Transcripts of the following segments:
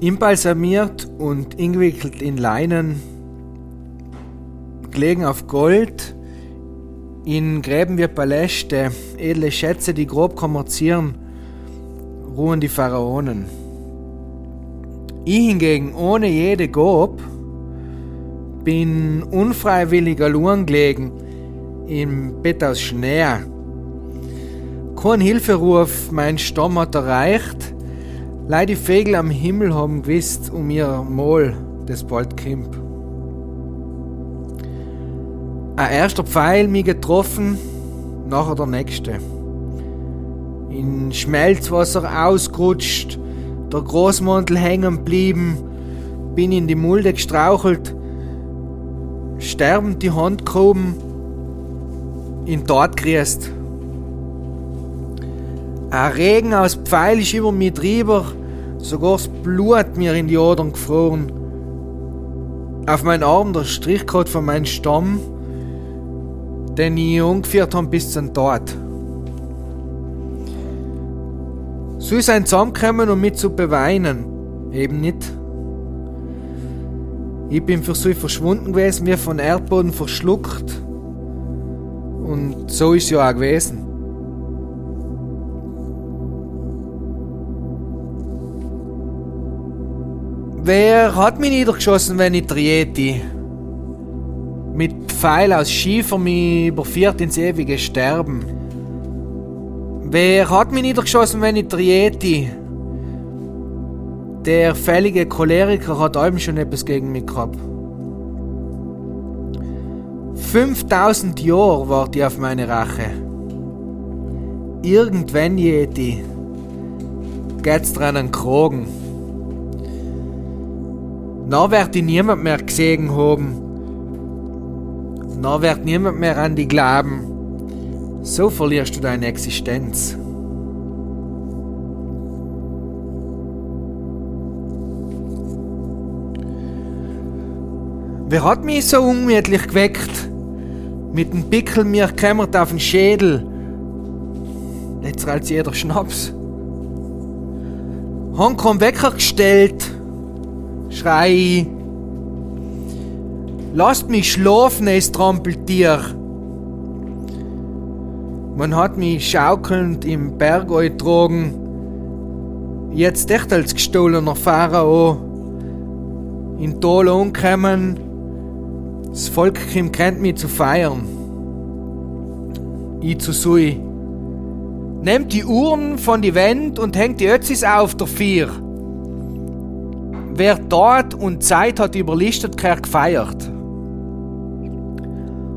Imbalsamiert und eingewickelt in Leinen, gelegen auf Gold, in Gräben wie Paläste, edle Schätze, die grob kommerzieren, ruhen die Pharaonen. Ich hingegen, ohne jede Gob, bin unfreiwillig allein gelegen, im Bett aus Schnee. Kein Hilferuf mein Stamm hat erreicht, Leid die Vögel am Himmel haben gewusst um ihr Mahl, das bald kommt. Ein erster Pfeil mich getroffen, nachher der nächste. In Schmelzwasser ausgerutscht, der Großmantel hängen blieben, bin in die Mulde gestrauchelt, sterbend die Hand gehoben, in Tod geriest. Ein Regen aus Pfeil ist über mich drüber, sogar das Blut mir in die Adern gefroren. Auf meinen Arm der Strichcode von meinem Stamm, den ich umgeführt habe bis zum Tod. So sein zusammenkommen und mit zu beweinen, eben nicht. Ich bin für so verschwunden gewesen, wie von Erdboden verschluckt. Und so ist ja auch gewesen. Wer hat mich niedergeschossen, wenn ich Trieti? Mit Pfeil aus Schiefer mich überführt ins ewige Sterben. Wer hat mich niedergeschossen, wenn ich Trieti? Der fällige Choleriker hat allem schon etwas gegen mich gehabt. 5000 Jahre warte ich auf meine Rache. Irgendwann, Jeti, geht's dran an Krogen. Na wird die niemand mehr gesehen haben. Na wird niemand mehr an die glauben. So verlierst du deine Existenz. Wer hat mich so ungemütlich geweckt? Mit dem Pickel mir kämmert auf den Schädel. Jetzt als jeder Schnaps. Hongkong Wecker gestellt Schrei. Lasst mich schlafen, es Trampeltier. Man hat mich schaukelnd im Berg getragen. Jetzt echt als gestohlener Pharao. In Tal umkommen. Das Volk kommt kennt mich zu feiern. Ich zu Sui. Nehmt die Uhren von die Wand und hängt die Ötzis auf der Vier. Wer dort und Zeit hat überlistet, gehört gefeiert.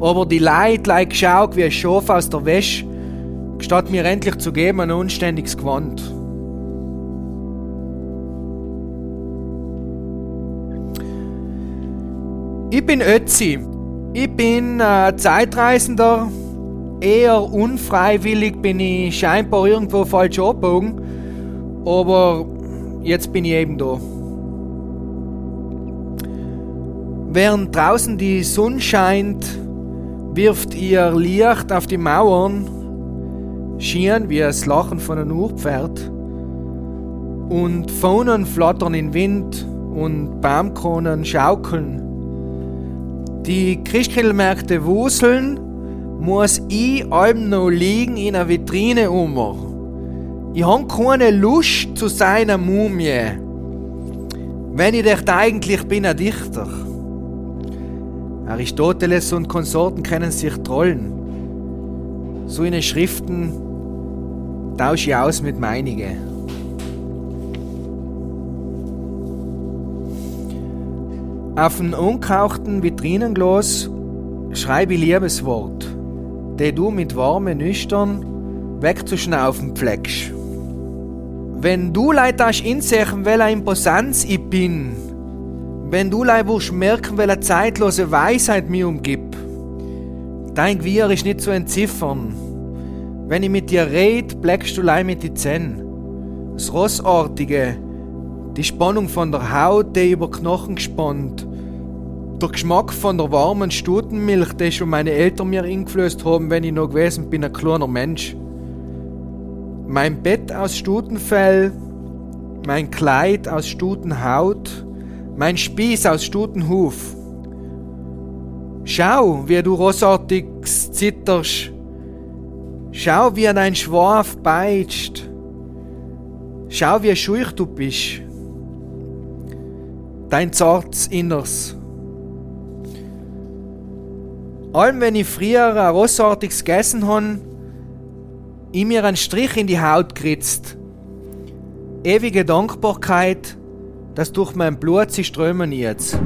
Aber die Leid like geschaut wie ein Schaf aus der Wäsche, statt mir endlich zu geben ein unständiges Gewand. Ich bin Ötzi. Ich bin äh, Zeitreisender. Eher unfreiwillig bin ich scheinbar irgendwo falsch abgebogen. Aber jetzt bin ich eben da. Während draußen die Sonne scheint, wirft ihr Licht auf die Mauern, schien wie das Lachen von einem Urpferd. und Faunen flattern in Wind und Baumkronen schaukeln. Die Christkindlmärkte wuseln, muss ich allem noch liegen in einer Vitrine ummer. Ich hab keine Lust zu seiner Mumie. Wenn ich echt eigentlich bin ein Dichter. Aristoteles und Konsorten kennen sich trollen. So in den Schriften tausche ich aus mit meinige. Auf dem unkauchten Vitrinenglas schreibe ich Liebeswort, die du mit warmen Nüchtern wegzuschnaufen pflegst. Wenn du leid das insehen, welcher Imposanz ich bin, wenn du wirst merken, welche zeitlose Weisheit mir umgibt, dein Gewirr ist nicht zu entziffern. Wenn ich mit dir red, bleckst du leid mit die Zähnen. Das Rossartige, die Spannung von der Haut, die über Knochen gespannt. Der Geschmack von der warmen Stutenmilch, die schon meine Eltern mir eingeflößt haben, wenn ich noch gewesen bin, ein kleiner Mensch. Mein Bett aus Stutenfell, mein Kleid aus Stutenhaut, mein Spieß aus Stutenhuf. Schau, wie du rosartig zitterst. Schau, wie dein Schwaf beitscht. Schau, wie scheuch du bist dein zartes Inners. Allem, wenn ich früher ein Rossartiges gegessen habe, ich mir einen Strich in die Haut geritzt. Ewige Dankbarkeit, dass durch mein Blut sie strömen jetzt.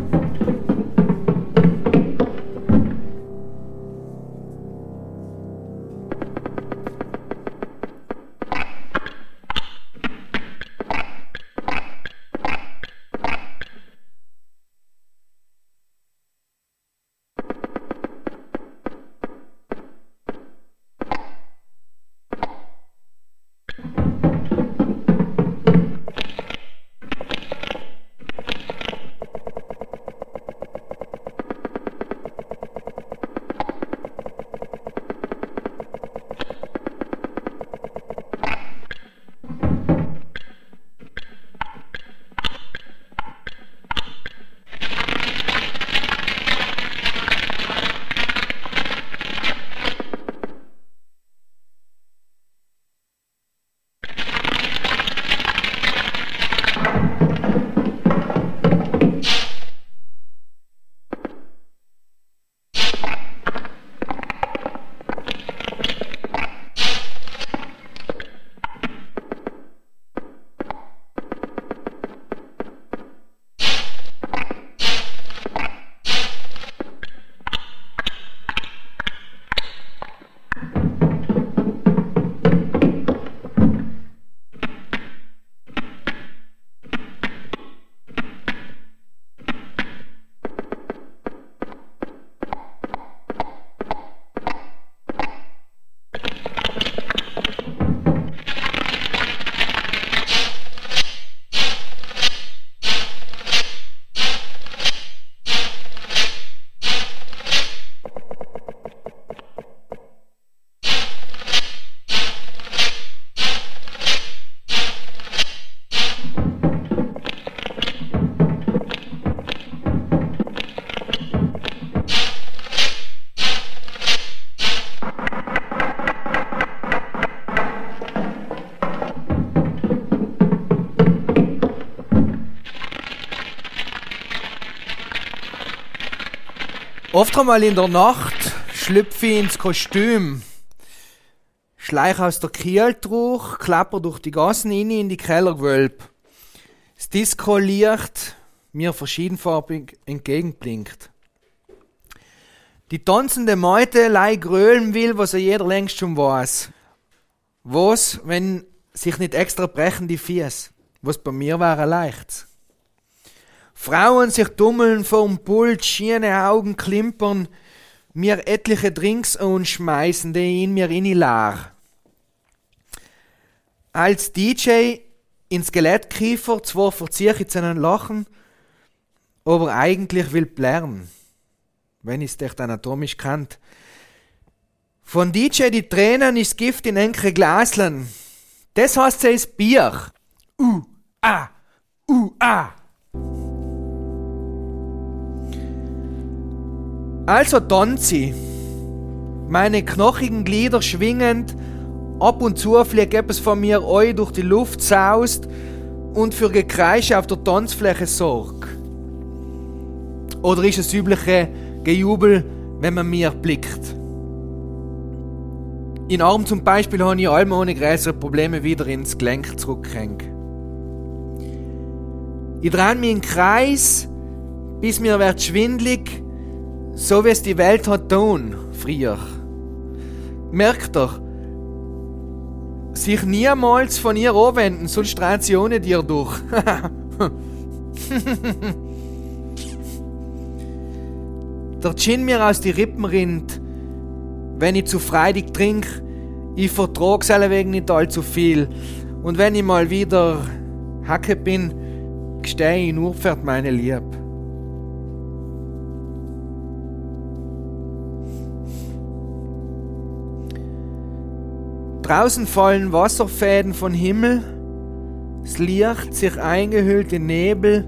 Oft einmal in der Nacht schlüpfe ich ins Kostüm, schleich aus der Kieltruch, klapper durch die Gassen in in die Kellergewölbe. Das Disco-Licht mir verschiedenfarbig entgegenblinkt. Die tanzende Meute lei grölen will, was er jeder längst schon weiß. Was, wenn sich nicht extra brechen die Fies? Was bei mir wäre leicht. Frauen sich dummeln vorm Pult, schiene Augen klimpern, mir etliche Drinks anschmeißen, die in mir inni lar. Als DJ in Skelettkiefer, zwar verzieh ich zu einem Lachen, aber eigentlich will blären, wenn ich's echt anatomisch kannt. Von DJ die Tränen ist Gift in enkere Glaslen. Das heißt, es ist Bier. Uh, ah, uh, ah. Also tanze meine knochigen Glieder schwingend, ab und zu fliegt etwas von mir eu durch die Luft saust und für Gekreische auf der Tanzfläche sorgt. Oder ist es übliche Gejubel, wenn man mir blickt? In Arm zum Beispiel habe ich allem ohne größere Probleme wieder ins Gelenk zurückgehängt. Ich drehe mich im Kreis, bis mir wird schwindlig, so wie es die Welt hat tun, früher. Merkt doch, sich niemals von ihr abwenden, sonst strahlt sie ohne dir durch. Der Gin mir aus die Rippen rinnt, wenn ich zu freudig trink, ich vertrag's wegen nicht allzu viel. Und wenn ich mal wieder Hacke bin, gestehe ich nur für meine Lieb. Draußen fallen Wasserfäden von Himmel, das Licht sich eingehüllt in Nebel,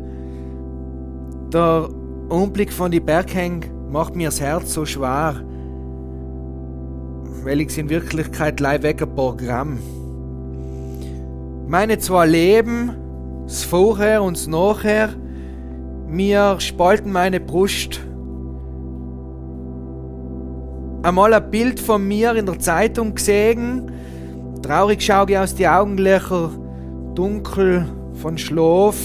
der Anblick von die Berghängen macht mir das Herz so schwer weil ich in Wirklichkeit leih weg ein Programm. Meine zwei Leben, das Vorher und das Nachher, mir spalten meine Brust. Einmal ein Bild von mir in der Zeitung gesehen, traurig schaue ich aus die Augenlöcher, dunkel von Schlaf,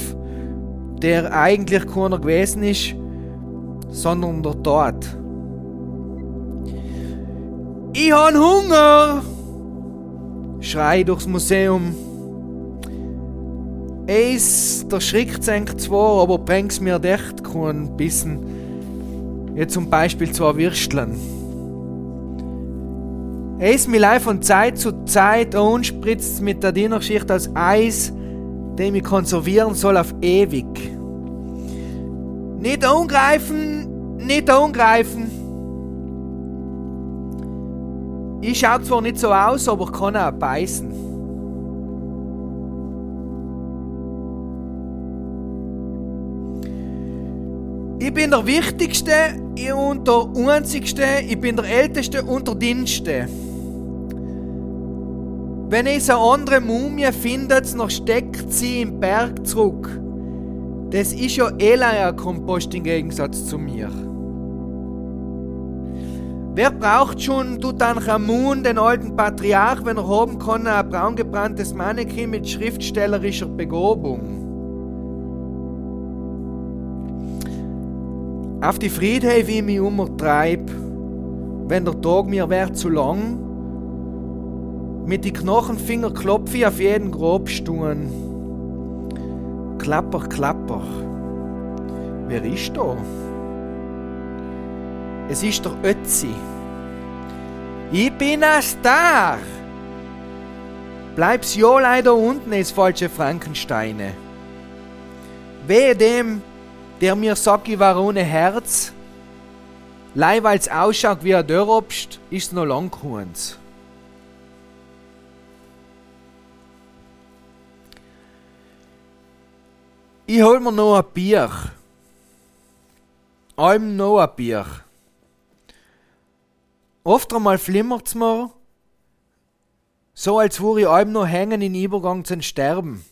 der eigentlich keiner gewesen ist, sondern der Tod. Ich han Hunger! Schrei durchs Museum. Eis, der Schrick senkt zwar, aber bringt's mir echt keinen Bissen. Jetzt zum Beispiel zwei Würsteln. Eis mir live von Zeit zu Zeit spritzt mit der Dienerschicht als Eis, den ich konservieren soll auf ewig. Nicht angreifen, nicht angreifen. Ich schaue zwar nicht so aus, aber kann auch beißen. Ich bin der Wichtigste und der Einzigste, ich bin der Älteste und der Dienste. Wenn ich eine andere Mumie findet, noch steckt sie im Berg zurück. Das ist ja eh ein Kompost im Gegensatz zu mir. Wer braucht schon Tutanchamun, den alten Patriarch, wenn er haben kann, ein braungebranntes Mannequin mit schriftstellerischer Begobung? Auf die Friedhöfe, wie ich mich umtreib, wenn der Tag mir wär zu lang, mit die Knochenfinger klopfe ich auf jeden Grobstuhn. Klapper, klapper. Wer ist da? Es ist der Ötzi. Ich bin ein Star. Bleib's ja leider unten, es falsche Frankensteine. Wehe dem, der mir sagt, ich war ohne Herz. Lei, weil's ausschaut wie ein Dörrobst, ist's noch lang kurz. Ich hol mir noch ein Bier. Allem noch ein Bier. Oft einmal flimmert's mir, so als würde ich allem noch hängen in Übergang zum Sterben.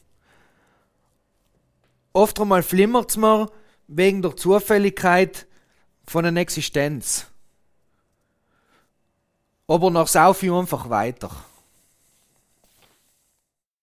Oft einmal flimmert's mir wegen der Zufälligkeit von einer Existenz. Aber nach viel einfach weiter.